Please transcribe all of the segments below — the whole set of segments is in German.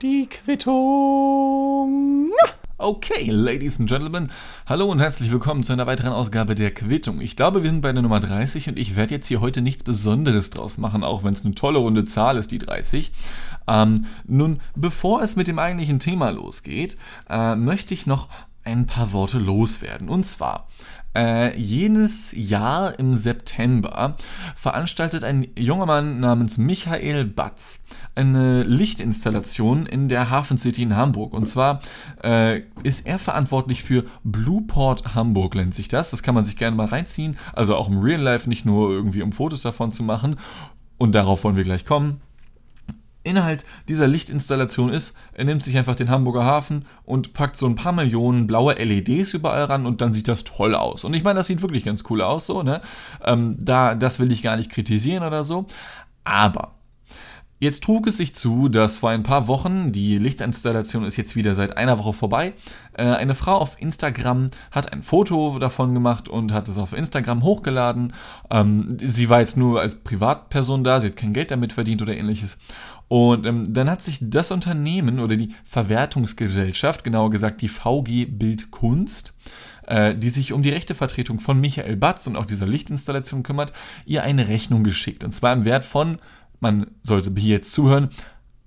Die Quittung. Okay, Ladies and Gentlemen, hallo und herzlich willkommen zu einer weiteren Ausgabe der Quittung. Ich glaube, wir sind bei der Nummer 30 und ich werde jetzt hier heute nichts Besonderes draus machen, auch wenn es eine tolle runde Zahl ist, die 30. Ähm, nun, bevor es mit dem eigentlichen Thema losgeht, äh, möchte ich noch ein paar Worte loswerden. Und zwar, äh, jenes Jahr im September veranstaltet ein junger Mann namens Michael Batz eine Lichtinstallation in der Hafen City in Hamburg. Und zwar äh, ist er verantwortlich für Blueport Hamburg, nennt sich das. Das kann man sich gerne mal reinziehen. Also auch im Real Life, nicht nur irgendwie um Fotos davon zu machen. Und darauf wollen wir gleich kommen. Inhalt dieser Lichtinstallation ist, er nimmt sich einfach den Hamburger Hafen und packt so ein paar Millionen blaue LEDs überall ran und dann sieht das toll aus. Und ich meine, das sieht wirklich ganz cool aus, so, ne? Ähm, da, das will ich gar nicht kritisieren oder so. Aber Jetzt trug es sich zu, dass vor ein paar Wochen, die Lichtinstallation ist jetzt wieder seit einer Woche vorbei, äh, eine Frau auf Instagram hat ein Foto davon gemacht und hat es auf Instagram hochgeladen. Ähm, sie war jetzt nur als Privatperson da, sie hat kein Geld damit verdient oder ähnliches. Und ähm, dann hat sich das Unternehmen oder die Verwertungsgesellschaft, genauer gesagt die VG Bildkunst, äh, die sich um die Rechtevertretung von Michael Batz und auch dieser Lichtinstallation kümmert, ihr eine Rechnung geschickt. Und zwar im Wert von, man sollte hier jetzt zuhören,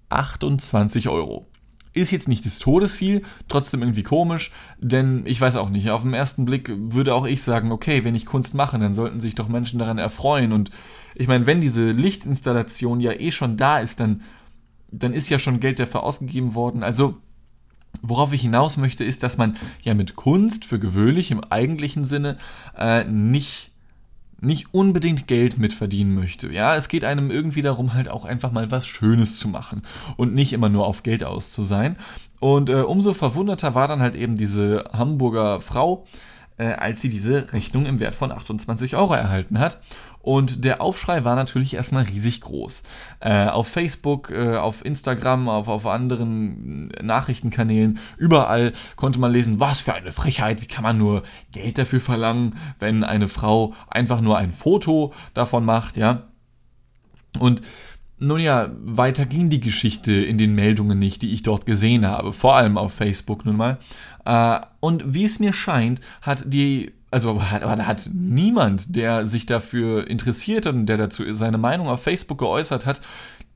28 Euro. Ist jetzt nicht des Todes viel, trotzdem irgendwie komisch, denn ich weiß auch nicht, auf den ersten Blick würde auch ich sagen, okay, wenn ich Kunst mache, dann sollten sich doch Menschen daran erfreuen. Und ich meine, wenn diese Lichtinstallation ja eh schon da ist, dann, dann ist ja schon Geld dafür ausgegeben worden. Also, worauf ich hinaus möchte, ist, dass man ja mit Kunst für gewöhnlich im eigentlichen Sinne äh, nicht nicht unbedingt Geld mitverdienen möchte. Ja, es geht einem irgendwie darum, halt auch einfach mal was Schönes zu machen und nicht immer nur auf Geld aus zu sein. Und äh, umso verwunderter war dann halt eben diese Hamburger Frau, äh, als sie diese Rechnung im Wert von 28 Euro erhalten hat. Und der Aufschrei war natürlich erstmal riesig groß. Äh, auf Facebook, äh, auf Instagram, auf, auf anderen Nachrichtenkanälen, überall konnte man lesen, was für eine Frechheit, wie kann man nur Geld dafür verlangen, wenn eine Frau einfach nur ein Foto davon macht, ja. Und nun ja, weiter ging die Geschichte in den Meldungen nicht, die ich dort gesehen habe, vor allem auf Facebook nun mal. Äh, und wie es mir scheint, hat die also hat, hat niemand, der sich dafür interessiert und der dazu seine Meinung auf Facebook geäußert hat,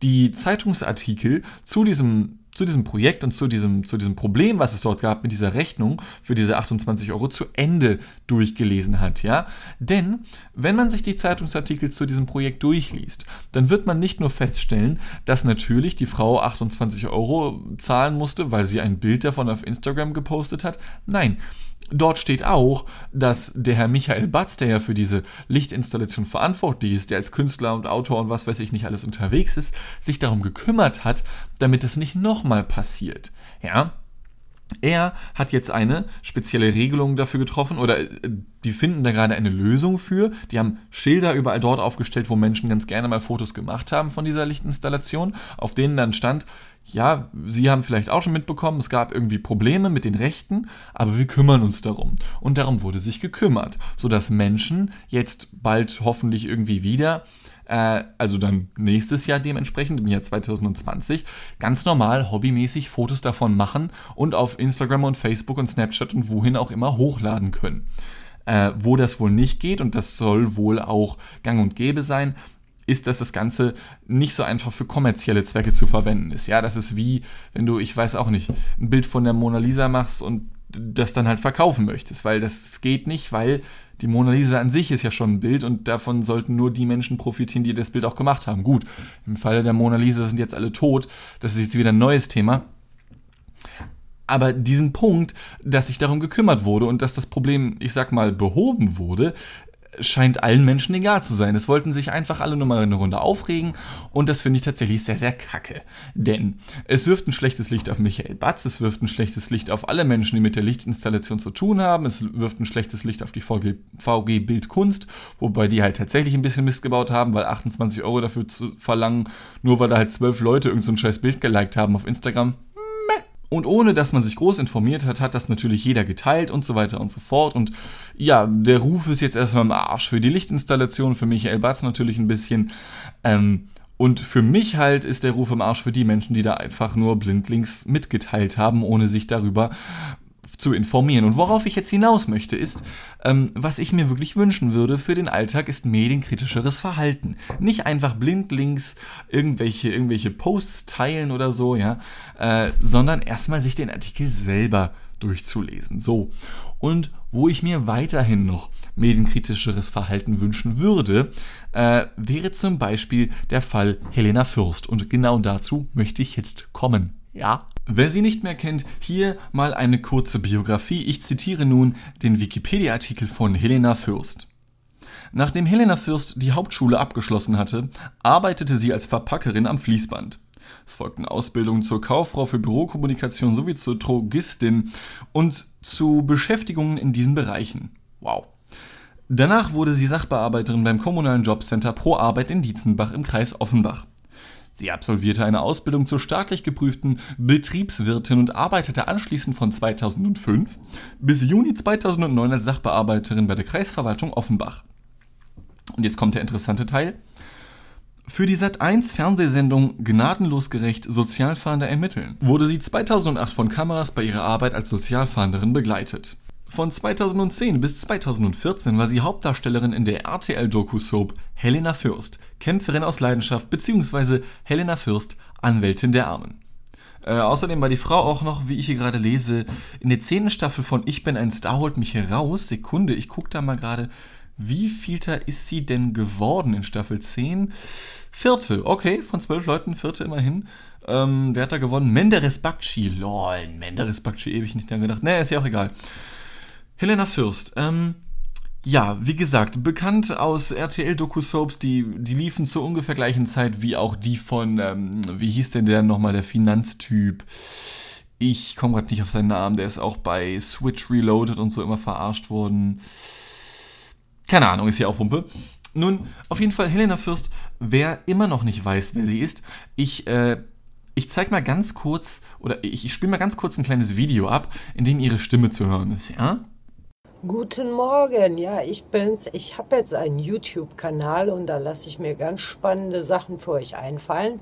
die Zeitungsartikel zu diesem zu diesem Projekt und zu diesem, zu diesem Problem, was es dort gab mit dieser Rechnung für diese 28 Euro zu Ende durchgelesen hat, ja. Denn wenn man sich die Zeitungsartikel zu diesem Projekt durchliest, dann wird man nicht nur feststellen, dass natürlich die Frau 28 Euro zahlen musste, weil sie ein Bild davon auf Instagram gepostet hat. Nein, Dort steht auch, dass der Herr Michael Batz, der ja für diese Lichtinstallation verantwortlich ist, der als Künstler und Autor und was weiß ich nicht alles unterwegs ist, sich darum gekümmert hat, damit das nicht nochmal passiert. Ja, er hat jetzt eine spezielle Regelung dafür getroffen oder äh, die finden da gerade eine Lösung für. Die haben Schilder überall dort aufgestellt, wo Menschen ganz gerne mal Fotos gemacht haben von dieser Lichtinstallation, auf denen dann stand, ja, Sie haben vielleicht auch schon mitbekommen, es gab irgendwie Probleme mit den Rechten, aber wir kümmern uns darum. Und darum wurde sich gekümmert, sodass Menschen jetzt bald hoffentlich irgendwie wieder äh, also dann nächstes Jahr dementsprechend, im Jahr 2020, ganz normal hobbymäßig Fotos davon machen und auf Instagram und Facebook und Snapchat und wohin auch immer hochladen können. Äh, wo das wohl nicht geht, und das soll wohl auch gang und gäbe sein, ist, dass das Ganze nicht so einfach für kommerzielle Zwecke zu verwenden ist. Ja, das ist wie, wenn du, ich weiß auch nicht, ein Bild von der Mona Lisa machst und das dann halt verkaufen möchtest, weil das geht nicht, weil die Mona Lisa an sich ist ja schon ein Bild und davon sollten nur die Menschen profitieren, die das Bild auch gemacht haben. Gut, im Falle der Mona Lisa sind jetzt alle tot, das ist jetzt wieder ein neues Thema. Aber diesen Punkt, dass sich darum gekümmert wurde und dass das Problem, ich sag mal, behoben wurde, scheint allen Menschen egal zu sein. Es wollten sich einfach alle nur mal eine Runde aufregen und das finde ich tatsächlich sehr, sehr kacke. Denn es wirft ein schlechtes Licht auf Michael Batz, es wirft ein schlechtes Licht auf alle Menschen, die mit der Lichtinstallation zu tun haben, es wirft ein schlechtes Licht auf die VG, VG Bildkunst, wobei die halt tatsächlich ein bisschen Mist gebaut haben, weil 28 Euro dafür zu verlangen, nur weil da halt zwölf Leute irgendein so scheiß Bild geliked haben auf Instagram, und ohne dass man sich groß informiert hat, hat das natürlich jeder geteilt und so weiter und so fort. Und ja, der Ruf ist jetzt erstmal im Arsch für die Lichtinstallation, für Michael Batz natürlich ein bisschen. Ähm, Und für mich halt ist der Ruf im Arsch für die Menschen, die da einfach nur blindlings mitgeteilt haben, ohne sich darüber zu informieren. Und worauf ich jetzt hinaus möchte, ist, ähm, was ich mir wirklich wünschen würde für den Alltag, ist medienkritischeres Verhalten. Nicht einfach blindlings irgendwelche, irgendwelche Posts teilen oder so, ja, äh, sondern erstmal sich den Artikel selber durchzulesen. So. Und wo ich mir weiterhin noch medienkritischeres Verhalten wünschen würde, äh, wäre zum Beispiel der Fall Helena Fürst. Und genau dazu möchte ich jetzt kommen. Ja. Wer sie nicht mehr kennt, hier mal eine kurze Biografie. Ich zitiere nun den Wikipedia-Artikel von Helena Fürst. Nachdem Helena Fürst die Hauptschule abgeschlossen hatte, arbeitete sie als Verpackerin am Fließband. Es folgten Ausbildungen zur Kauffrau für Bürokommunikation sowie zur Drogistin und zu Beschäftigungen in diesen Bereichen. Wow. Danach wurde sie Sachbearbeiterin beim kommunalen Jobcenter Pro Arbeit in Dietzenbach im Kreis Offenbach. Sie absolvierte eine Ausbildung zur staatlich geprüften Betriebswirtin und arbeitete anschließend von 2005 bis Juni 2009 als Sachbearbeiterin bei der Kreisverwaltung Offenbach. Und jetzt kommt der interessante Teil. Für die Sat1 Fernsehsendung Gnadenlos gerecht Sozialfahnder ermitteln wurde sie 2008 von Kameras bei ihrer Arbeit als Sozialfahnderin begleitet. Von 2010 bis 2014 war sie Hauptdarstellerin in der RTL-Doku-Soap Helena Fürst, Kämpferin aus Leidenschaft bzw. Helena Fürst, Anwältin der Armen. Äh, außerdem war die Frau auch noch, wie ich hier gerade lese, in der zehnten Staffel von Ich bin ein Star holt mich heraus. Sekunde, ich gucke da mal gerade, wie vielter ist sie denn geworden in Staffel 10? Vierte, okay, von zwölf Leuten, vierte immerhin. Ähm, wer hat da gewonnen? Menderes Bakci. Lol, Menderes Bakci, ewig nicht dran gedacht. Ne, ist ja auch egal. Helena Fürst, ähm, ja, wie gesagt, bekannt aus RTL-Doku-Soaps, die, die liefen zur ungefähr gleichen Zeit wie auch die von, ähm, wie hieß denn der nochmal, der Finanztyp? Ich komme gerade nicht auf seinen Namen, der ist auch bei Switch Reloaded und so immer verarscht worden. Keine Ahnung, ist ja auch Wumpe. Nun, auf jeden Fall Helena Fürst, wer immer noch nicht weiß, wer sie ist, ich, äh, ich zeig mal ganz kurz, oder ich, ich spiele mal ganz kurz ein kleines Video ab, in dem ihre Stimme zu hören ist, ja? Guten Morgen, ja, ich bin's. Ich habe jetzt einen YouTube-Kanal und da lasse ich mir ganz spannende Sachen für euch einfallen.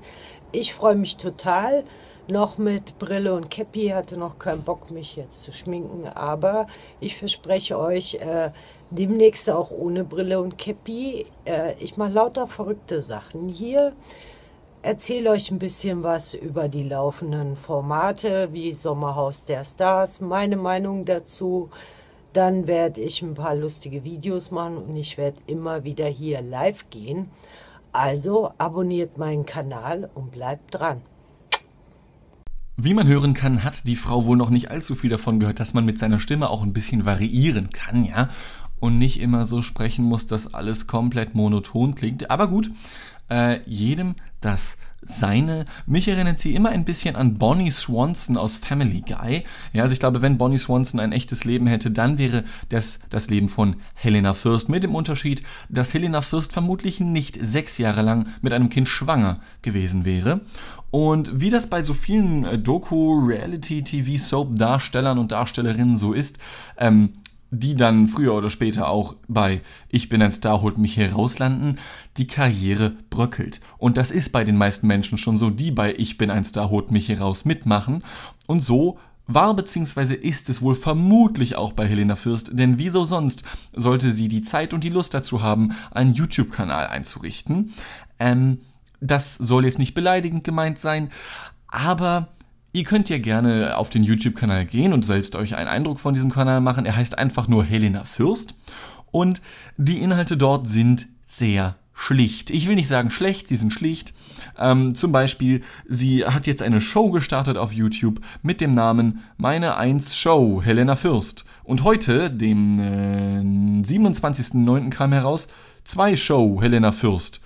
Ich freue mich total. Noch mit Brille und Käppi, hatte noch keinen Bock, mich jetzt zu schminken, aber ich verspreche euch, äh, demnächst auch ohne Brille und Käppi. Äh, ich mache lauter verrückte Sachen hier. Erzähle euch ein bisschen was über die laufenden Formate wie Sommerhaus der Stars, meine Meinung dazu dann werde ich ein paar lustige Videos machen und ich werde immer wieder hier live gehen. Also abonniert meinen Kanal und bleibt dran. Wie man hören kann, hat die Frau wohl noch nicht allzu viel davon gehört, dass man mit seiner Stimme auch ein bisschen variieren kann, ja? Und nicht immer so sprechen muss, dass alles komplett monoton klingt. Aber gut, äh, jedem das seine. Mich erinnert sie immer ein bisschen an Bonnie Swanson aus Family Guy. Ja, also ich glaube, wenn Bonnie Swanson ein echtes Leben hätte, dann wäre das das Leben von Helena Fürst. Mit dem Unterschied, dass Helena Fürst vermutlich nicht sechs Jahre lang mit einem Kind schwanger gewesen wäre. Und wie das bei so vielen äh, Doku, Reality, TV, Soap-Darstellern und Darstellerinnen so ist, ähm, die dann früher oder später auch bei Ich bin ein Star, holt mich hier rauslanden, die Karriere bröckelt. Und das ist bei den meisten Menschen schon so, die bei Ich bin ein Star, holt mich hier raus mitmachen. Und so war bzw. ist es wohl vermutlich auch bei Helena Fürst, denn wieso sonst sollte sie die Zeit und die Lust dazu haben, einen YouTube-Kanal einzurichten? Ähm, das soll jetzt nicht beleidigend gemeint sein, aber Ihr könnt ja gerne auf den YouTube-Kanal gehen und selbst euch einen Eindruck von diesem Kanal machen. Er heißt einfach nur Helena Fürst und die Inhalte dort sind sehr schlicht. Ich will nicht sagen schlecht, sie sind schlicht. Ähm, zum Beispiel, sie hat jetzt eine Show gestartet auf YouTube mit dem Namen Meine 1 Show, Helena Fürst. Und heute, dem äh, 27.09. kam heraus, zwei Show, Helena Fürst.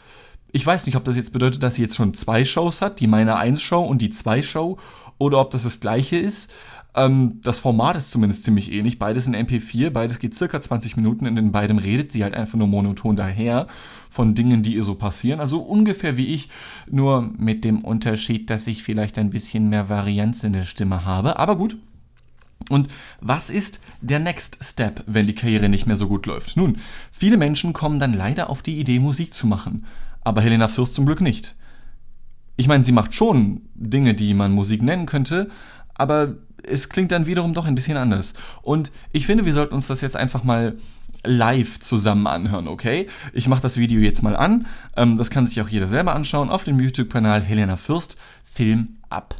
Ich weiß nicht, ob das jetzt bedeutet, dass sie jetzt schon zwei Shows hat, die Meine 1 Show und die 2 Show, oder ob das das gleiche ist. Ähm, das Format ist zumindest ziemlich ähnlich. Beides in MP4, beides geht circa 20 Minuten. In den beiden redet sie halt einfach nur monoton daher von Dingen, die ihr so passieren. Also ungefähr wie ich, nur mit dem Unterschied, dass ich vielleicht ein bisschen mehr Varianz in der Stimme habe. Aber gut. Und was ist der Next Step, wenn die Karriere nicht mehr so gut läuft? Nun, viele Menschen kommen dann leider auf die Idee, Musik zu machen. Aber Helena Fürst zum Glück nicht. Ich meine, sie macht schon Dinge, die man Musik nennen könnte, aber es klingt dann wiederum doch ein bisschen anders. Und ich finde, wir sollten uns das jetzt einfach mal live zusammen anhören, okay? Ich mache das Video jetzt mal an. Ähm, das kann sich auch jeder selber anschauen auf dem YouTube-Kanal Helena Fürst. Film ab.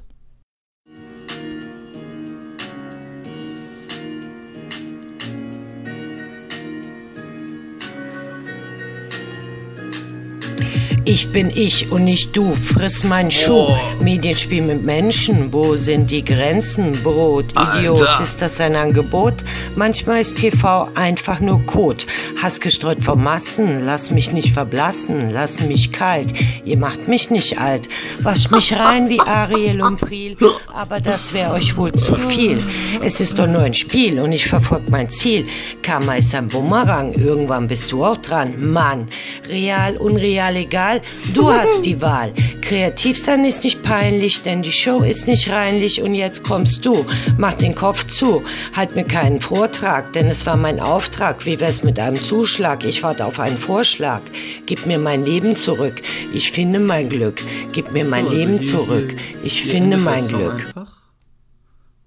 Ich bin ich und nicht du, friss meinen Schuh. Oh. Medienspiel mit Menschen, wo sind die Grenzen? Brot, Idiot, Alter. ist das ein Angebot? Manchmal ist TV einfach nur Kot. Hass gestreut vom Massen, lass mich nicht verblassen, lass mich kalt. Ihr macht mich nicht alt, wasch mich rein wie Ariel und Priel, aber das wäre euch wohl zu viel. Es ist doch nur ein Spiel und ich verfolg mein Ziel. Karma ist ein Bumerang, irgendwann bist du auch dran. Mann, real, unreal, egal egal, du hast die Wahl. Kreativ sein ist nicht peinlich, denn die Show ist nicht reinlich und jetzt kommst du. Mach den Kopf zu, halt mir keinen Vortrag, denn es war mein Auftrag. Wie wär's mit einem Zuschlag? Ich warte auf einen Vorschlag. Gib mir mein Leben zurück. Ich finde mein Glück. Gib mir mein so, also Leben zurück. Ich finde mein Glück. Einfach?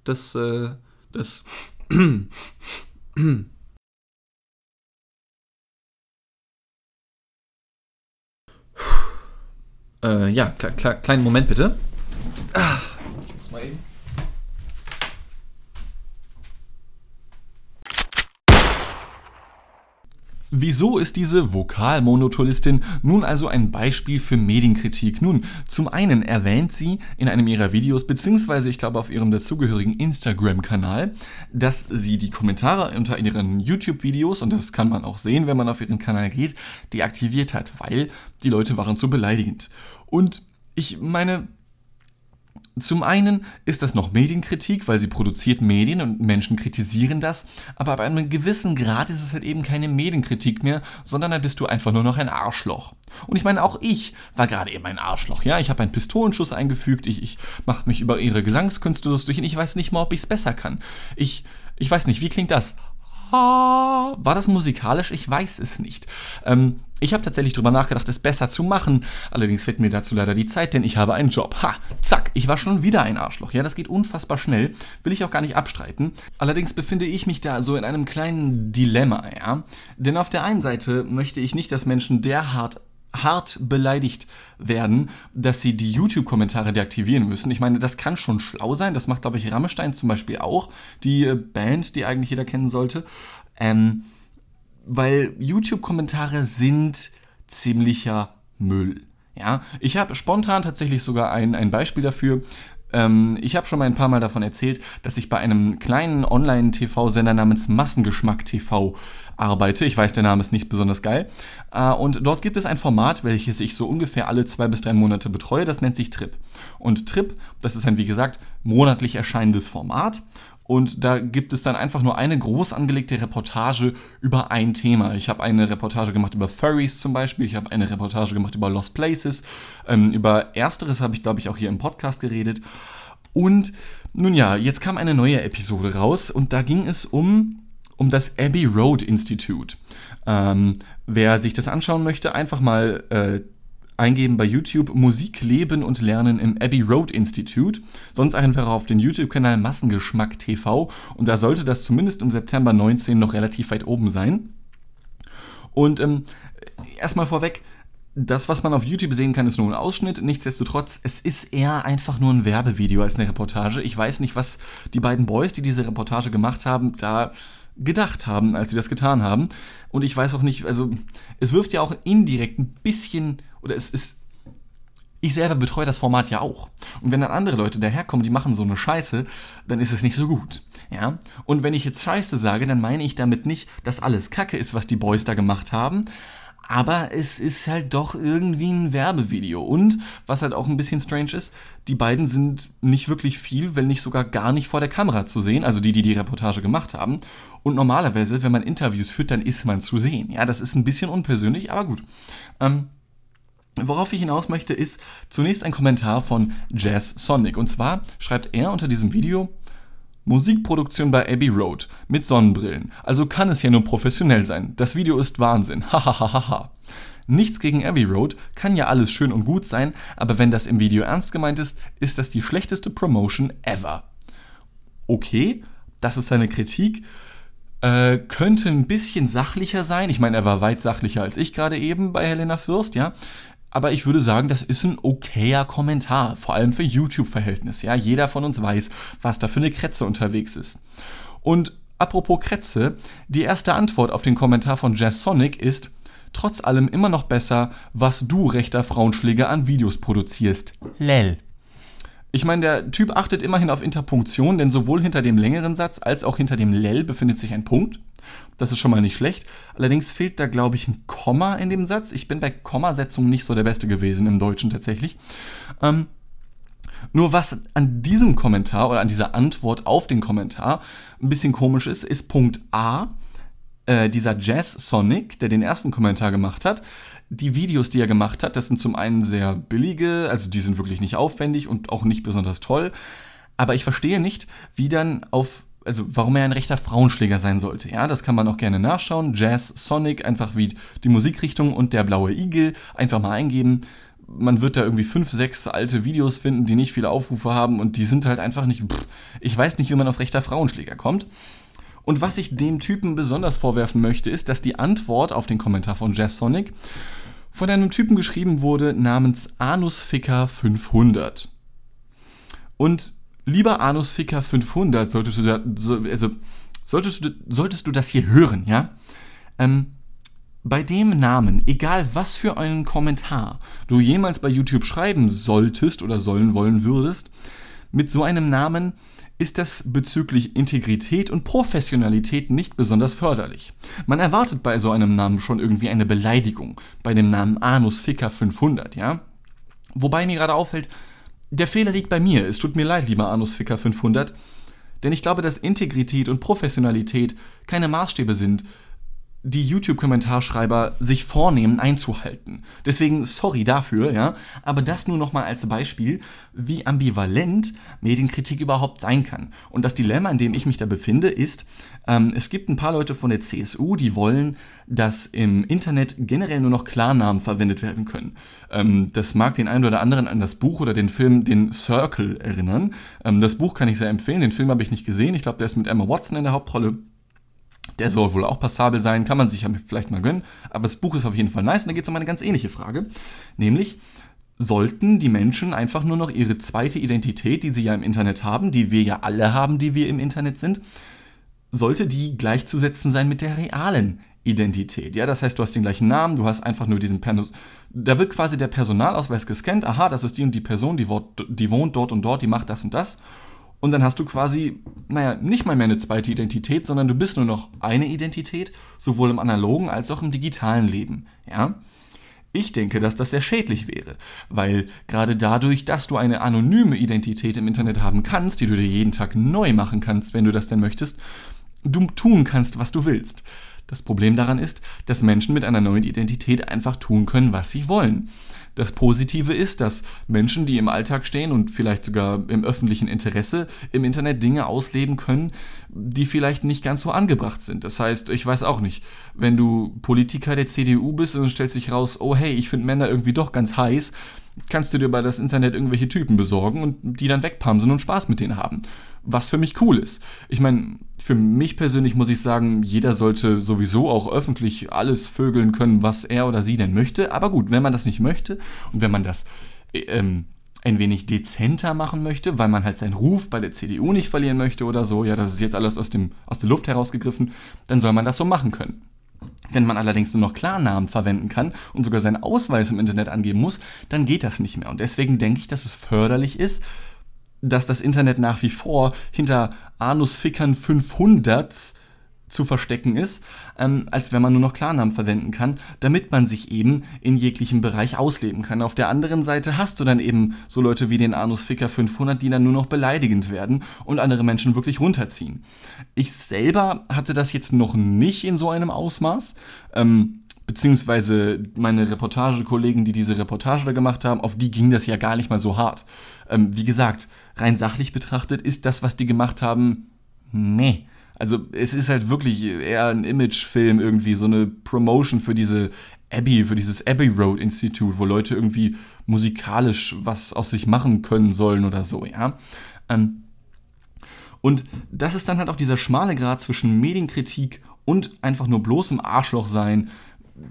Das, äh, das. Äh, ja, kleinen Moment bitte. Ah, ich muss mal eben. Wieso ist diese Vokalmonotolistin nun also ein Beispiel für Medienkritik? Nun, zum einen erwähnt sie in einem ihrer Videos, beziehungsweise ich glaube auf ihrem dazugehörigen Instagram-Kanal, dass sie die Kommentare unter ihren YouTube-Videos, und das kann man auch sehen, wenn man auf ihren Kanal geht, deaktiviert hat, weil die Leute waren zu beleidigend. Und ich meine, zum einen ist das noch Medienkritik, weil sie produziert Medien und Menschen kritisieren das, aber ab einem gewissen Grad ist es halt eben keine Medienkritik mehr, sondern dann bist du einfach nur noch ein Arschloch. Und ich meine, auch ich war gerade eben ein Arschloch, ja. Ich habe einen Pistolenschuss eingefügt, ich, ich mache mich über ihre Gesangskünste lustig und ich weiß nicht mal, ob ich es besser kann. Ich, ich weiß nicht, wie klingt das? War das musikalisch? Ich weiß es nicht. Ähm, ich habe tatsächlich darüber nachgedacht, es besser zu machen. Allerdings fehlt mir dazu leider die Zeit, denn ich habe einen Job. Ha, zack, ich war schon wieder ein Arschloch. Ja, das geht unfassbar schnell. Will ich auch gar nicht abstreiten. Allerdings befinde ich mich da so in einem kleinen Dilemma, ja. Denn auf der einen Seite möchte ich nicht, dass Menschen derart hart beleidigt werden, dass sie die YouTube-Kommentare deaktivieren müssen. Ich meine, das kann schon schlau sein. Das macht, glaube ich, Rammstein zum Beispiel auch. Die äh, Band, die eigentlich jeder kennen sollte. Ähm, weil YouTube-Kommentare sind ziemlicher Müll. Ja, ich habe spontan tatsächlich sogar ein, ein Beispiel dafür. Ähm, ich habe schon mal ein paar Mal davon erzählt, dass ich bei einem kleinen Online-TV-Sender namens Massengeschmack TV arbeite. Ich weiß, der Name ist nicht besonders geil. Äh, und dort gibt es ein Format, welches ich so ungefähr alle zwei bis drei Monate betreue. Das nennt sich Trip. Und Trip, das ist ein, wie gesagt, monatlich erscheinendes Format. Und da gibt es dann einfach nur eine groß angelegte Reportage über ein Thema. Ich habe eine Reportage gemacht über Furries zum Beispiel. Ich habe eine Reportage gemacht über Lost Places. Ähm, über Ersteres habe ich, glaube ich, auch hier im Podcast geredet. Und nun ja, jetzt kam eine neue Episode raus und da ging es um, um das Abbey Road Institute. Ähm, wer sich das anschauen möchte, einfach mal äh, eingeben bei YouTube Musik leben und lernen im Abbey Road Institute. Sonst einfach auf den YouTube-Kanal Massengeschmack TV und da sollte das zumindest im September 19 noch relativ weit oben sein. Und ähm, erstmal vorweg, das, was man auf YouTube sehen kann, ist nur ein Ausschnitt. Nichtsdestotrotz, es ist eher einfach nur ein Werbevideo als eine Reportage. Ich weiß nicht, was die beiden Boys, die diese Reportage gemacht haben, da gedacht haben, als sie das getan haben. Und ich weiß auch nicht, also es wirft ja auch indirekt ein bisschen oder es ist. Ich selber betreue das Format ja auch. Und wenn dann andere Leute daherkommen, die machen so eine Scheiße, dann ist es nicht so gut. Ja? Und wenn ich jetzt Scheiße sage, dann meine ich damit nicht, dass alles Kacke ist, was die Boys da gemacht haben. Aber es ist halt doch irgendwie ein Werbevideo. Und was halt auch ein bisschen strange ist, die beiden sind nicht wirklich viel, wenn nicht sogar gar nicht vor der Kamera zu sehen. Also die, die die Reportage gemacht haben. Und normalerweise, wenn man Interviews führt, dann ist man zu sehen. Ja, das ist ein bisschen unpersönlich, aber gut. Ähm, Worauf ich hinaus möchte, ist zunächst ein Kommentar von Jazz Sonic. Und zwar schreibt er unter diesem Video, Musikproduktion bei Abbey Road mit Sonnenbrillen. Also kann es ja nur professionell sein. Das Video ist Wahnsinn. Hahaha. Nichts gegen Abbey Road, kann ja alles schön und gut sein, aber wenn das im Video ernst gemeint ist, ist das die schlechteste Promotion ever. Okay, das ist seine Kritik. Äh, könnte ein bisschen sachlicher sein. Ich meine, er war weit sachlicher als ich gerade eben bei Helena Fürst, ja. Aber ich würde sagen, das ist ein okayer Kommentar, vor allem für YouTube-Verhältnis. Ja, jeder von uns weiß, was da für eine Kretze unterwegs ist. Und apropos Kretze, die erste Antwort auf den Kommentar von Jazz Sonic ist, trotz allem immer noch besser, was du rechter Frauenschläger an Videos produzierst. Lel. Ich meine, der Typ achtet immerhin auf Interpunktion, denn sowohl hinter dem längeren Satz als auch hinter dem Lel befindet sich ein Punkt. Das ist schon mal nicht schlecht. Allerdings fehlt da, glaube ich, ein Komma in dem Satz. Ich bin bei Kommasetzungen nicht so der Beste gewesen im Deutschen tatsächlich. Ähm, nur was an diesem Kommentar oder an dieser Antwort auf den Kommentar ein bisschen komisch ist, ist Punkt A. Äh, dieser Jazz Sonic, der den ersten Kommentar gemacht hat, die Videos, die er gemacht hat, das sind zum einen sehr billige, also die sind wirklich nicht aufwendig und auch nicht besonders toll. Aber ich verstehe nicht, wie dann auf, also warum er ein rechter Frauenschläger sein sollte. Ja, das kann man auch gerne nachschauen. Jazz, Sonic, einfach wie die Musikrichtung und der blaue Igel, einfach mal eingeben. Man wird da irgendwie fünf, sechs alte Videos finden, die nicht viele Aufrufe haben und die sind halt einfach nicht. Pff, ich weiß nicht, wie man auf rechter Frauenschläger kommt. Und was ich dem Typen besonders vorwerfen möchte, ist, dass die Antwort auf den Kommentar von Jazz Sonic von einem Typen geschrieben wurde namens Anusficker 500. Und lieber Anusficker 500, solltest du da, also solltest du, solltest du das hier hören, ja? Ähm, bei dem Namen, egal was für einen Kommentar du jemals bei YouTube schreiben solltest oder sollen wollen würdest, mit so einem Namen ist das bezüglich Integrität und Professionalität nicht besonders förderlich. Man erwartet bei so einem Namen schon irgendwie eine Beleidigung, bei dem Namen Anus Ficker 500, ja? Wobei mir gerade auffällt, der Fehler liegt bei mir. Es tut mir leid, lieber Anus Ficker 500, denn ich glaube, dass Integrität und Professionalität keine Maßstäbe sind, die YouTube-Kommentarschreiber sich vornehmen einzuhalten. Deswegen sorry dafür, ja, aber das nur nochmal als Beispiel, wie ambivalent Medienkritik überhaupt sein kann. Und das Dilemma, in dem ich mich da befinde, ist, ähm, es gibt ein paar Leute von der CSU, die wollen, dass im Internet generell nur noch Klarnamen verwendet werden können. Ähm, das mag den einen oder anderen an das Buch oder den Film Den Circle erinnern. Ähm, das Buch kann ich sehr empfehlen, den Film habe ich nicht gesehen. Ich glaube, der ist mit Emma Watson in der Hauptrolle. Der soll wohl auch passabel sein, kann man sich ja vielleicht mal gönnen. Aber das Buch ist auf jeden Fall nice und da geht es um eine ganz ähnliche Frage. Nämlich, sollten die Menschen einfach nur noch ihre zweite Identität, die sie ja im Internet haben, die wir ja alle haben, die wir im Internet sind, sollte die gleichzusetzen sein mit der realen Identität. Ja, das heißt, du hast den gleichen Namen, du hast einfach nur diesen Pernos da wird quasi der Personalausweis gescannt, aha, das ist die und die Person, die, die wohnt dort und dort, die macht das und das und dann hast du quasi, naja, nicht mal mehr eine zweite Identität, sondern du bist nur noch eine Identität, sowohl im analogen als auch im digitalen Leben. Ja? Ich denke, dass das sehr schädlich wäre, weil gerade dadurch, dass du eine anonyme Identität im Internet haben kannst, die du dir jeden Tag neu machen kannst, wenn du das denn möchtest, du tun kannst, was du willst. Das Problem daran ist, dass Menschen mit einer neuen Identität einfach tun können, was sie wollen. Das Positive ist, dass Menschen, die im Alltag stehen und vielleicht sogar im öffentlichen Interesse im Internet Dinge ausleben können, die vielleicht nicht ganz so angebracht sind. Das heißt, ich weiß auch nicht, wenn du Politiker der CDU bist und stellst dich raus, oh hey, ich finde Männer irgendwie doch ganz heiß, kannst du dir bei das Internet irgendwelche Typen besorgen und die dann wegpamsen und Spaß mit denen haben. Was für mich cool ist. Ich meine, für mich persönlich muss ich sagen, jeder sollte sowieso auch öffentlich alles vögeln können, was er oder sie denn möchte. Aber gut, wenn man das nicht möchte und wenn man das äh, ähm, ein wenig dezenter machen möchte, weil man halt seinen Ruf bei der CDU nicht verlieren möchte oder so, ja, das ist jetzt alles aus, dem, aus der Luft herausgegriffen, dann soll man das so machen können. Wenn man allerdings nur noch Klarnamen verwenden kann und sogar seinen Ausweis im Internet angeben muss, dann geht das nicht mehr. Und deswegen denke ich, dass es förderlich ist, dass das Internet nach wie vor hinter Anusfickern 500 zu verstecken ist, ähm, als wenn man nur noch Klarnamen verwenden kann, damit man sich eben in jeglichem Bereich ausleben kann. Auf der anderen Seite hast du dann eben so Leute wie den Anusficker 500, die dann nur noch beleidigend werden und andere Menschen wirklich runterziehen. Ich selber hatte das jetzt noch nicht in so einem Ausmaß. Ähm, beziehungsweise meine Reportagekollegen, die diese Reportage da gemacht haben, auf die ging das ja gar nicht mal so hart. Ähm, wie gesagt, rein sachlich betrachtet ist das, was die gemacht haben, nee. Also es ist halt wirklich eher ein Imagefilm irgendwie, so eine Promotion für diese Abbey, für dieses Abbey Road Institute, wo Leute irgendwie musikalisch was aus sich machen können sollen oder so, ja. Ähm, und das ist dann halt auch dieser schmale Grad zwischen Medienkritik und einfach nur bloßem Arschloch sein,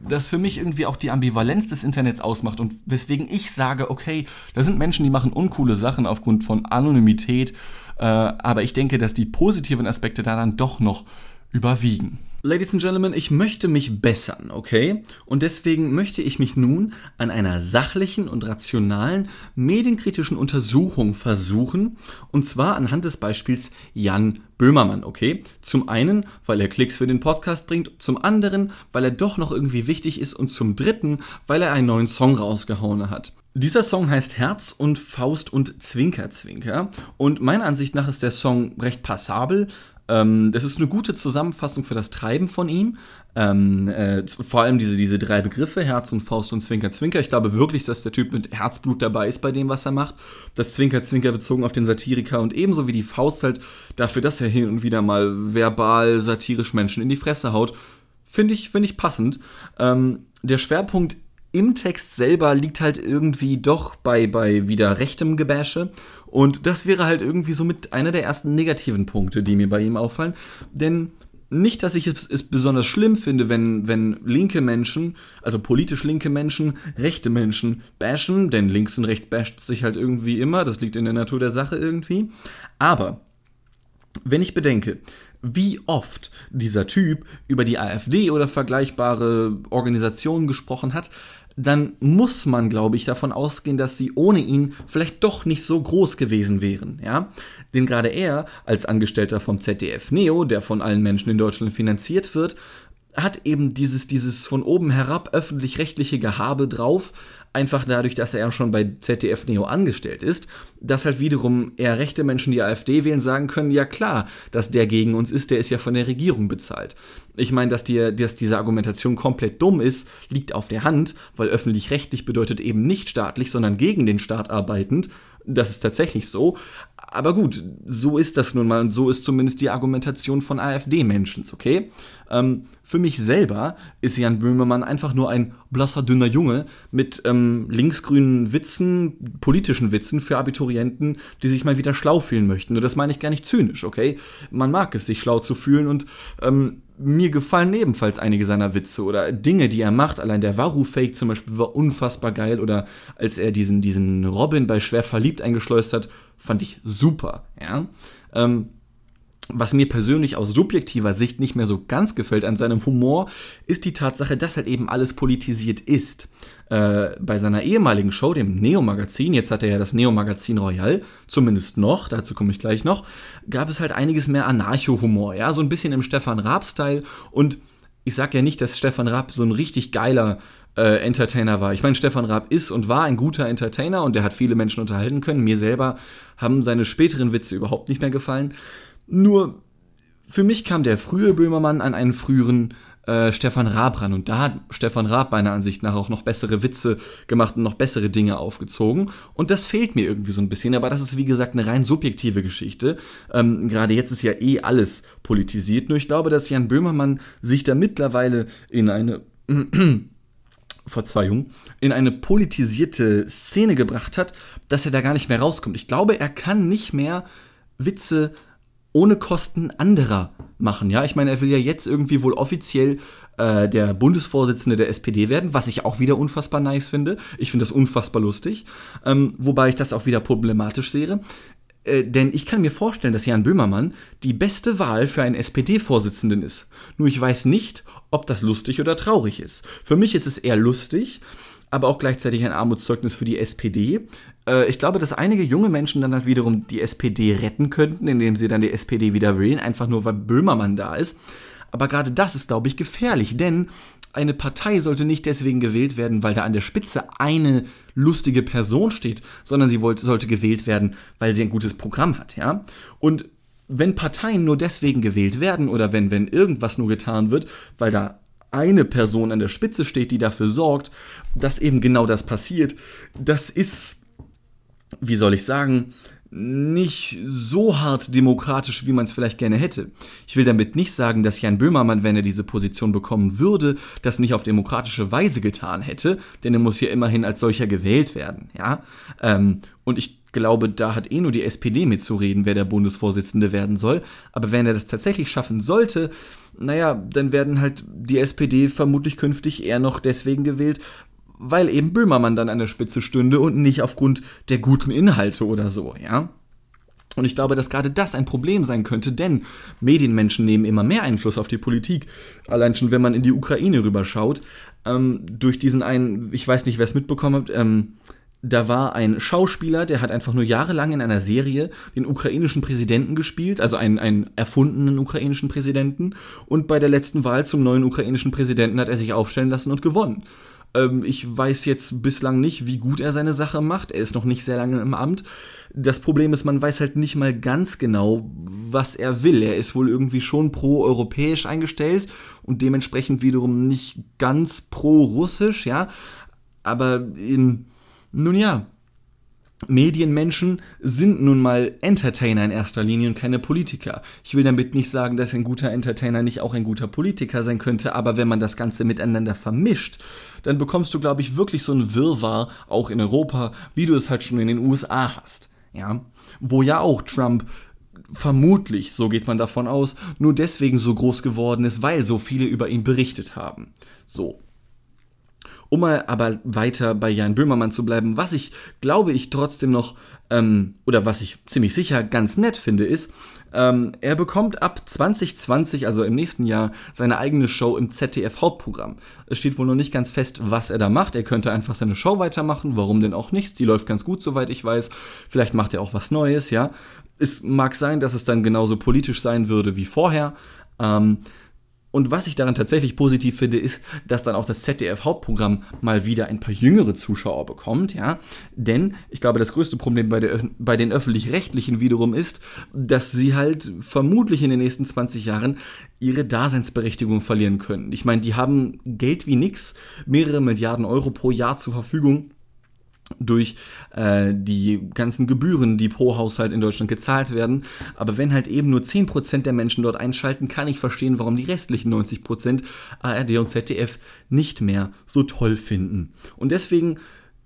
das für mich irgendwie auch die Ambivalenz des Internets ausmacht und weswegen ich sage, okay, da sind Menschen, die machen uncoole Sachen aufgrund von Anonymität, äh, aber ich denke, dass die positiven Aspekte da dann doch noch überwiegen. Ladies and Gentlemen, ich möchte mich bessern, okay? Und deswegen möchte ich mich nun an einer sachlichen und rationalen medienkritischen Untersuchung versuchen. Und zwar anhand des Beispiels Jan Böhmermann, okay? Zum einen, weil er Klicks für den Podcast bringt, zum anderen, weil er doch noch irgendwie wichtig ist und zum dritten, weil er einen neuen Song rausgehauen hat. Dieser Song heißt Herz und Faust und Zwinker Zwinker und meiner Ansicht nach ist der Song recht passabel, ähm, das ist eine gute Zusammenfassung für das Treiben von ihm. Ähm, äh, vor allem diese, diese drei Begriffe, Herz und Faust und Zwinker, Zwinker. Ich glaube wirklich, dass der Typ mit Herzblut dabei ist bei dem, was er macht. Das Zwinker, Zwinker bezogen auf den Satiriker und ebenso wie die Faust halt dafür, dass er hin und wieder mal verbal satirisch Menschen in die Fresse haut. Finde ich, find ich passend. Ähm, der Schwerpunkt im Text selber liegt halt irgendwie doch bei, bei wieder rechtem Gebäsche. Und das wäre halt irgendwie so mit einer der ersten negativen Punkte, die mir bei ihm auffallen. Denn nicht, dass ich es, es, besonders schlimm finde, wenn, wenn linke Menschen, also politisch linke Menschen, rechte Menschen bashen, denn links und rechts basht sich halt irgendwie immer, das liegt in der Natur der Sache irgendwie. Aber wenn ich bedenke, wie oft dieser Typ über die AfD oder vergleichbare Organisationen gesprochen hat, dann muss man, glaube ich, davon ausgehen, dass sie ohne ihn vielleicht doch nicht so groß gewesen wären, ja? Denn gerade er, als Angestellter vom ZDF Neo, der von allen Menschen in Deutschland finanziert wird, hat eben dieses, dieses von oben herab öffentlich-rechtliche Gehabe drauf, einfach dadurch, dass er ja schon bei ZDF Neo angestellt ist, dass halt wiederum eher rechte Menschen, die AfD wählen, sagen können, ja klar, dass der gegen uns ist, der ist ja von der Regierung bezahlt. Ich meine, dass, die, dass diese Argumentation komplett dumm ist, liegt auf der Hand, weil öffentlich-rechtlich bedeutet eben nicht staatlich, sondern gegen den Staat arbeitend. Das ist tatsächlich so. Aber gut, so ist das nun mal und so ist zumindest die Argumentation von AfD-Menschen, okay? Ähm, für mich selber ist Jan Böhmermann einfach nur ein blasser, dünner Junge mit ähm, linksgrünen Witzen, politischen Witzen für Abiturienten, die sich mal wieder schlau fühlen möchten. Und das meine ich gar nicht zynisch, okay? Man mag es, sich schlau zu fühlen und ähm, mir gefallen ebenfalls einige seiner Witze oder Dinge, die er macht. Allein der Waru-Fake zum Beispiel war unfassbar geil. Oder als er diesen, diesen Robin bei Schwer verliebt eingeschleust hat, fand ich super. Ja? Ähm, was mir persönlich aus subjektiver Sicht nicht mehr so ganz gefällt an seinem Humor, ist die Tatsache, dass halt eben alles politisiert ist. Äh, bei seiner ehemaligen Show, dem Neo-Magazin, jetzt hat er ja das Neo-Magazin Royal, zumindest noch, dazu komme ich gleich noch, gab es halt einiges mehr Anarcho-Humor, ja, so ein bisschen im Stefan Raab-Style und ich sag ja nicht, dass Stefan Raab so ein richtig geiler äh, Entertainer war. Ich meine, Stefan Raab ist und war ein guter Entertainer und der hat viele Menschen unterhalten können. Mir selber haben seine späteren Witze überhaupt nicht mehr gefallen. Nur für mich kam der frühe Böhmermann an einen früheren äh, Stefan Raab ran. Und da hat Stefan Raab meiner Ansicht nach auch noch bessere Witze gemacht und noch bessere Dinge aufgezogen. Und das fehlt mir irgendwie so ein bisschen. Aber das ist, wie gesagt, eine rein subjektive Geschichte. Ähm, Gerade jetzt ist ja eh alles politisiert. Nur ich glaube, dass Jan Böhmermann sich da mittlerweile in eine Verzeihung, in eine politisierte Szene gebracht hat, dass er da gar nicht mehr rauskommt. Ich glaube, er kann nicht mehr Witze ohne Kosten anderer machen. Ja, ich meine, er will ja jetzt irgendwie wohl offiziell äh, der Bundesvorsitzende der SPD werden, was ich auch wieder unfassbar nice finde. Ich finde das unfassbar lustig, ähm, wobei ich das auch wieder problematisch sehe. Äh, denn ich kann mir vorstellen, dass Jan Böhmermann die beste Wahl für einen SPD-Vorsitzenden ist. Nur ich weiß nicht, ob das lustig oder traurig ist. Für mich ist es eher lustig, aber auch gleichzeitig ein Armutszeugnis für die SPD. Äh, ich glaube, dass einige junge Menschen dann halt wiederum die SPD retten könnten, indem sie dann die SPD wieder wählen, einfach nur weil Böhmermann da ist. Aber gerade das ist, glaube ich, gefährlich, denn eine Partei sollte nicht deswegen gewählt werden, weil da an der Spitze eine lustige Person steht, sondern sie wollte, sollte gewählt werden, weil sie ein gutes Programm hat, ja. Und wenn Parteien nur deswegen gewählt werden oder wenn, wenn irgendwas nur getan wird, weil da eine Person an der Spitze steht, die dafür sorgt, dass eben genau das passiert, das ist, wie soll ich sagen, nicht so hart demokratisch, wie man es vielleicht gerne hätte. Ich will damit nicht sagen, dass Jan Böhmermann, wenn er diese Position bekommen würde, das nicht auf demokratische Weise getan hätte, denn er muss ja immerhin als solcher gewählt werden, ja. Ähm, und ich glaube, da hat eh nur die SPD mitzureden, wer der Bundesvorsitzende werden soll. Aber wenn er das tatsächlich schaffen sollte, naja, dann werden halt die SPD vermutlich künftig eher noch deswegen gewählt, weil eben Böhmermann dann an der Spitze stünde und nicht aufgrund der guten Inhalte oder so, ja. Und ich glaube, dass gerade das ein Problem sein könnte, denn Medienmenschen nehmen immer mehr Einfluss auf die Politik. Allein schon, wenn man in die Ukraine rüberschaut. Ähm, durch diesen einen, ich weiß nicht, wer es mitbekommen hat, ähm, da war ein Schauspieler, der hat einfach nur jahrelang in einer Serie den ukrainischen Präsidenten gespielt, also einen, einen erfundenen ukrainischen Präsidenten. Und bei der letzten Wahl zum neuen ukrainischen Präsidenten hat er sich aufstellen lassen und gewonnen. Ähm, ich weiß jetzt bislang nicht, wie gut er seine Sache macht. Er ist noch nicht sehr lange im Amt. Das Problem ist, man weiß halt nicht mal ganz genau, was er will. Er ist wohl irgendwie schon pro-europäisch eingestellt und dementsprechend wiederum nicht ganz pro-russisch, ja. Aber in, nun ja, Medienmenschen sind nun mal Entertainer in erster Linie und keine Politiker. Ich will damit nicht sagen, dass ein guter Entertainer nicht auch ein guter Politiker sein könnte, aber wenn man das Ganze miteinander vermischt, dann bekommst du, glaube ich, wirklich so ein Wirrwarr auch in Europa, wie du es halt schon in den USA hast. Ja, wo ja auch Trump vermutlich, so geht man davon aus, nur deswegen so groß geworden ist, weil so viele über ihn berichtet haben. So. Um mal aber weiter bei Jan Böhmermann zu bleiben, was ich glaube ich trotzdem noch, ähm, oder was ich ziemlich sicher ganz nett finde, ist, ähm, er bekommt ab 2020, also im nächsten Jahr, seine eigene Show im ZDF-Hauptprogramm. Es steht wohl noch nicht ganz fest, was er da macht. Er könnte einfach seine Show weitermachen, warum denn auch nicht? Die läuft ganz gut, soweit ich weiß. Vielleicht macht er auch was Neues, ja. Es mag sein, dass es dann genauso politisch sein würde wie vorher. Ähm, und was ich daran tatsächlich positiv finde, ist, dass dann auch das ZDF-Hauptprogramm mal wieder ein paar jüngere Zuschauer bekommt, ja. Denn ich glaube, das größte Problem bei, der, bei den Öffentlich-Rechtlichen wiederum ist, dass sie halt vermutlich in den nächsten 20 Jahren ihre Daseinsberechtigung verlieren können. Ich meine, die haben Geld wie nix, mehrere Milliarden Euro pro Jahr zur Verfügung durch äh, die ganzen Gebühren, die pro Haushalt in Deutschland gezahlt werden. Aber wenn halt eben nur 10% der Menschen dort einschalten, kann ich verstehen, warum die restlichen 90% ARD und ZDF nicht mehr so toll finden. Und deswegen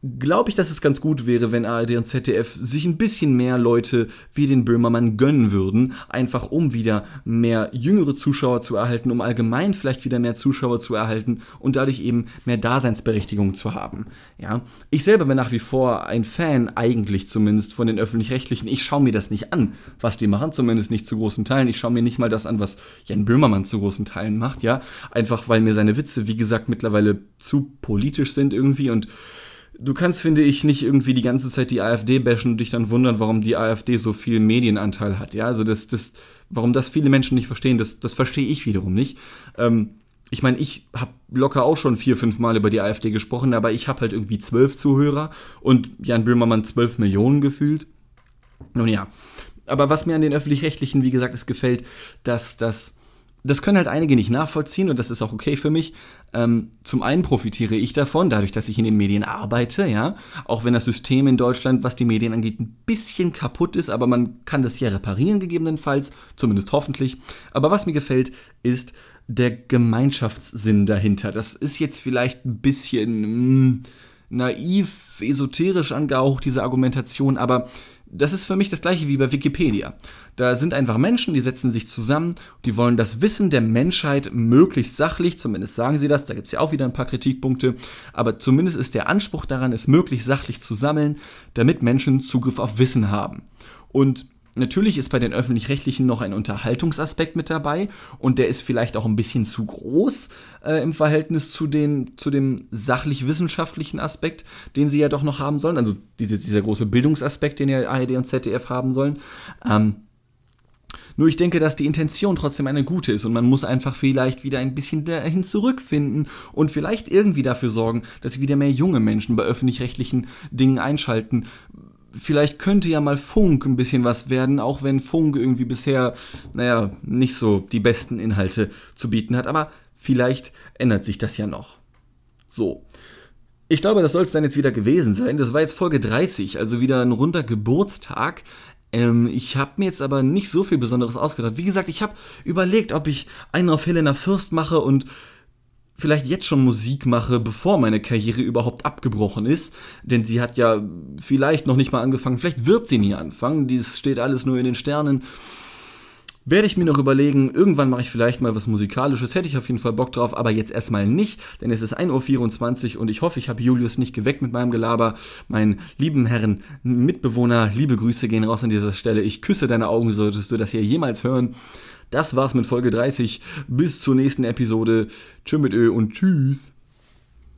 glaube ich, dass es ganz gut wäre, wenn ARD und ZDF sich ein bisschen mehr Leute wie den Böhmermann gönnen würden, einfach um wieder mehr jüngere Zuschauer zu erhalten, um allgemein vielleicht wieder mehr Zuschauer zu erhalten und dadurch eben mehr Daseinsberechtigung zu haben. Ja, ich selber bin nach wie vor ein Fan, eigentlich zumindest von den öffentlich-rechtlichen. Ich schaue mir das nicht an, was die machen, zumindest nicht zu großen Teilen. Ich schaue mir nicht mal das an, was Jan Böhmermann zu großen Teilen macht, ja, einfach weil mir seine Witze, wie gesagt, mittlerweile zu politisch sind irgendwie und du kannst, finde ich, nicht irgendwie die ganze Zeit die AfD bashen und dich dann wundern, warum die AfD so viel Medienanteil hat. Ja, also das, das, warum das viele Menschen nicht verstehen, das, das verstehe ich wiederum nicht. Ähm, ich meine, ich habe locker auch schon vier, fünf Mal über die AfD gesprochen, aber ich habe halt irgendwie zwölf Zuhörer und Jan Böhmermann zwölf Millionen gefühlt. Nun ja, aber was mir an den öffentlich-rechtlichen, wie gesagt, es gefällt, dass das das können halt einige nicht nachvollziehen und das ist auch okay für mich. Ähm, zum einen profitiere ich davon, dadurch, dass ich in den Medien arbeite, ja, auch wenn das System in Deutschland, was die Medien angeht, ein bisschen kaputt ist, aber man kann das ja reparieren gegebenenfalls, zumindest hoffentlich. Aber was mir gefällt, ist der Gemeinschaftssinn dahinter. Das ist jetzt vielleicht ein bisschen mh, hm, naiv, esoterisch angehaucht, diese Argumentation, aber das ist für mich das gleiche wie bei Wikipedia. Da sind einfach Menschen, die setzen sich zusammen, die wollen das Wissen der Menschheit möglichst sachlich, zumindest sagen sie das, da gibt es ja auch wieder ein paar Kritikpunkte, aber zumindest ist der Anspruch daran, es möglichst sachlich zu sammeln, damit Menschen Zugriff auf Wissen haben. Und Natürlich ist bei den öffentlich-rechtlichen noch ein Unterhaltungsaspekt mit dabei und der ist vielleicht auch ein bisschen zu groß äh, im Verhältnis zu, den, zu dem sachlich-wissenschaftlichen Aspekt, den sie ja doch noch haben sollen. Also diese, dieser große Bildungsaspekt, den ja ARD und ZDF haben sollen. Ähm, nur ich denke, dass die Intention trotzdem eine gute ist und man muss einfach vielleicht wieder ein bisschen dahin zurückfinden und vielleicht irgendwie dafür sorgen, dass wieder mehr junge Menschen bei öffentlich-rechtlichen Dingen einschalten, vielleicht könnte ja mal Funk ein bisschen was werden, auch wenn Funk irgendwie bisher, naja, nicht so die besten Inhalte zu bieten hat. Aber vielleicht ändert sich das ja noch. So. Ich glaube, das soll es dann jetzt wieder gewesen sein. Das war jetzt Folge 30, also wieder ein runder Geburtstag. Ähm, ich habe mir jetzt aber nicht so viel Besonderes ausgedacht. Wie gesagt, ich habe überlegt, ob ich einen auf Helena Fürst mache und vielleicht jetzt schon Musik mache, bevor meine Karriere überhaupt abgebrochen ist. Denn sie hat ja vielleicht noch nicht mal angefangen, vielleicht wird sie nie anfangen. Dies steht alles nur in den Sternen. Werde ich mir noch überlegen, irgendwann mache ich vielleicht mal was Musikalisches, hätte ich auf jeden Fall Bock drauf, aber jetzt erstmal nicht, denn es ist 1.24 Uhr und ich hoffe, ich habe Julius nicht geweckt mit meinem Gelaber. Meinen lieben Herren Mitbewohner, liebe Grüße gehen raus an dieser Stelle. Ich küsse deine Augen, solltest du das hier jemals hören. Das war's mit Folge 30. Bis zur nächsten Episode. Tschüss mit Ö und tschüss.